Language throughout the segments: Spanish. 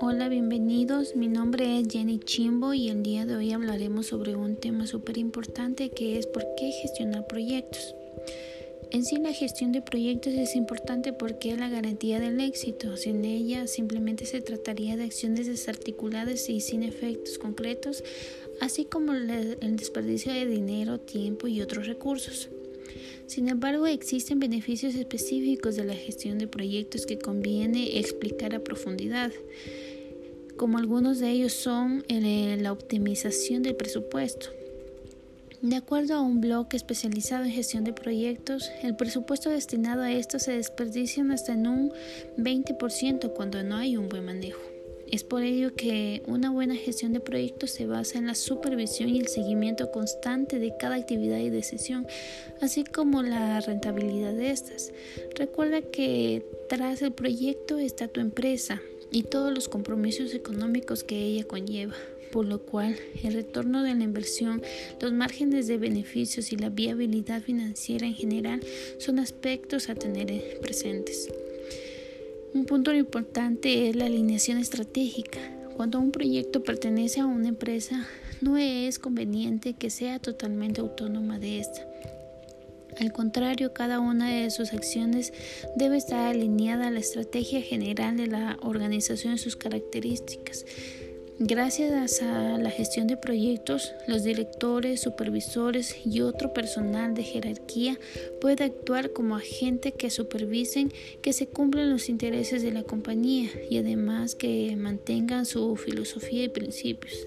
Hola, bienvenidos. Mi nombre es Jenny Chimbo y el día de hoy hablaremos sobre un tema súper importante que es por qué gestionar proyectos. En sí la gestión de proyectos es importante porque es la garantía del éxito. Sin ella simplemente se trataría de acciones desarticuladas y sin efectos concretos, así como el desperdicio de dinero, tiempo y otros recursos. Sin embargo, existen beneficios específicos de la gestión de proyectos que conviene explicar a profundidad, como algunos de ellos son la optimización del presupuesto. De acuerdo a un blog especializado en gestión de proyectos, el presupuesto destinado a esto se desperdicia hasta en un 20% cuando no hay un buen manejo. Es por ello que una buena gestión de proyectos se basa en la supervisión y el seguimiento constante de cada actividad y decisión, así como la rentabilidad de estas. Recuerda que tras el proyecto está tu empresa y todos los compromisos económicos que ella conlleva por lo cual el retorno de la inversión, los márgenes de beneficios y la viabilidad financiera en general son aspectos a tener presentes. Un punto importante es la alineación estratégica. Cuando un proyecto pertenece a una empresa, no es conveniente que sea totalmente autónoma de esta. Al contrario, cada una de sus acciones debe estar alineada a la estrategia general de la organización y sus características. Gracias a la gestión de proyectos, los directores, supervisores y otro personal de jerarquía puede actuar como agente que supervisen que se cumplan los intereses de la compañía y además que mantengan su filosofía y principios.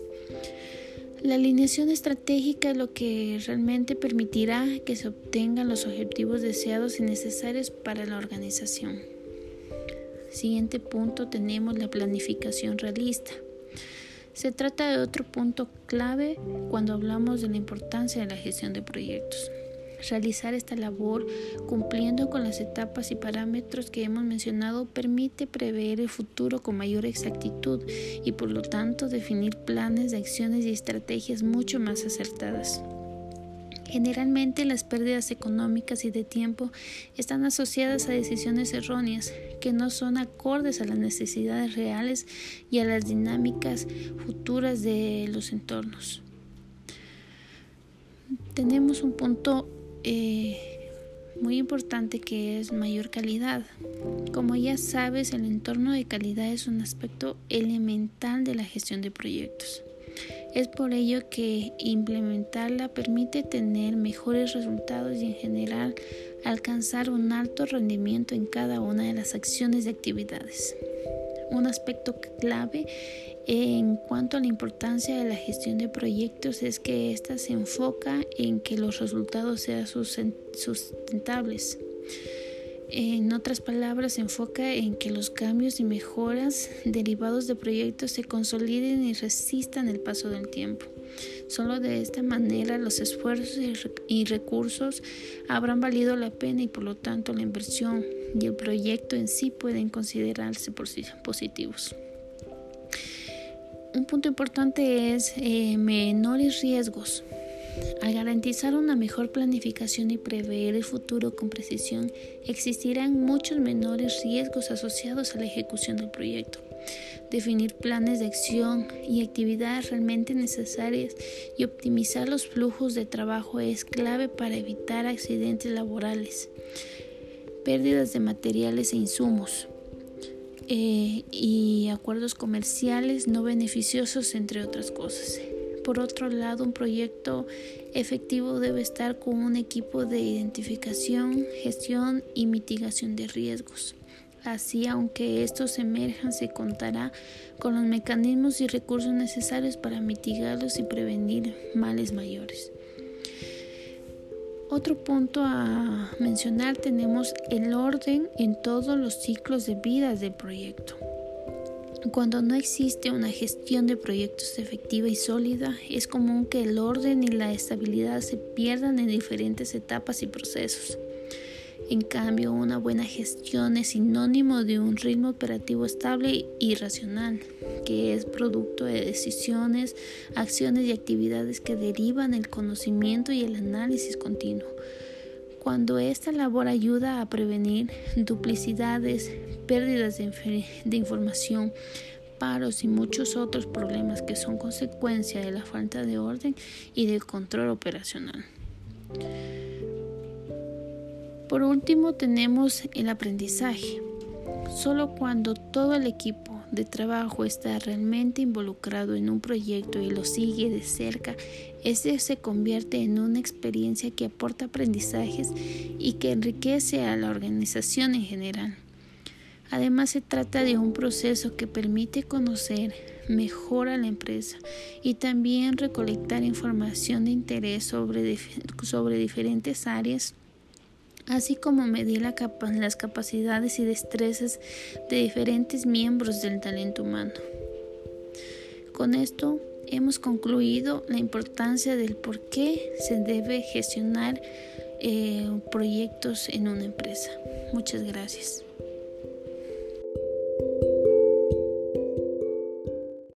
La alineación estratégica es lo que realmente permitirá que se obtengan los objetivos deseados y necesarios para la organización. Siguiente punto tenemos la planificación realista. Se trata de otro punto clave cuando hablamos de la importancia de la gestión de proyectos. Realizar esta labor cumpliendo con las etapas y parámetros que hemos mencionado permite prever el futuro con mayor exactitud y por lo tanto definir planes de acciones y estrategias mucho más acertadas. Generalmente las pérdidas económicas y de tiempo están asociadas a decisiones erróneas que no son acordes a las necesidades reales y a las dinámicas futuras de los entornos. Tenemos un punto eh, muy importante que es mayor calidad. Como ya sabes, el entorno de calidad es un aspecto elemental de la gestión de proyectos. Es por ello que implementarla permite tener mejores resultados y en general alcanzar un alto rendimiento en cada una de las acciones y actividades. Un aspecto clave en cuanto a la importancia de la gestión de proyectos es que ésta se enfoca en que los resultados sean sustentables. En otras palabras, se enfoca en que los cambios y mejoras derivados de proyectos se consoliden y resistan el paso del tiempo. Solo de esta manera los esfuerzos y recursos habrán valido la pena y por lo tanto la inversión y el proyecto en sí pueden considerarse positivos. Un punto importante es eh, menores riesgos. Al garantizar una mejor planificación y prever el futuro con precisión, existirán muchos menores riesgos asociados a la ejecución del proyecto. Definir planes de acción y actividades realmente necesarias y optimizar los flujos de trabajo es clave para evitar accidentes laborales, pérdidas de materiales e insumos eh, y acuerdos comerciales no beneficiosos, entre otras cosas. Por otro lado, un proyecto efectivo debe estar con un equipo de identificación, gestión y mitigación de riesgos. Así, aunque estos emerjan, se contará con los mecanismos y recursos necesarios para mitigarlos y prevenir males mayores. Otro punto a mencionar tenemos el orden en todos los ciclos de vida del proyecto. Cuando no existe una gestión de proyectos efectiva y sólida, es común que el orden y la estabilidad se pierdan en diferentes etapas y procesos. En cambio, una buena gestión es sinónimo de un ritmo operativo estable y racional, que es producto de decisiones, acciones y actividades que derivan el conocimiento y el análisis continuo. Cuando esta labor ayuda a prevenir duplicidades, pérdidas de, información, paros y muchos otros problemas que son consecuencia de la falta de orden y de control operacional. Por último tenemos el aprendizaje. Solo cuando todo el equipo de trabajo está realmente involucrado en un proyecto y lo sigue de cerca, ese se convierte en una experiencia que aporta aprendizajes y que enriquece a la organización en general. Además, se trata de un proceso que permite conocer mejor a la empresa y también recolectar información de interés sobre, sobre diferentes áreas, así como medir las capacidades y destrezas de diferentes miembros del talento humano. Con esto hemos concluido la importancia del por qué se debe gestionar eh, proyectos en una empresa. Muchas gracias.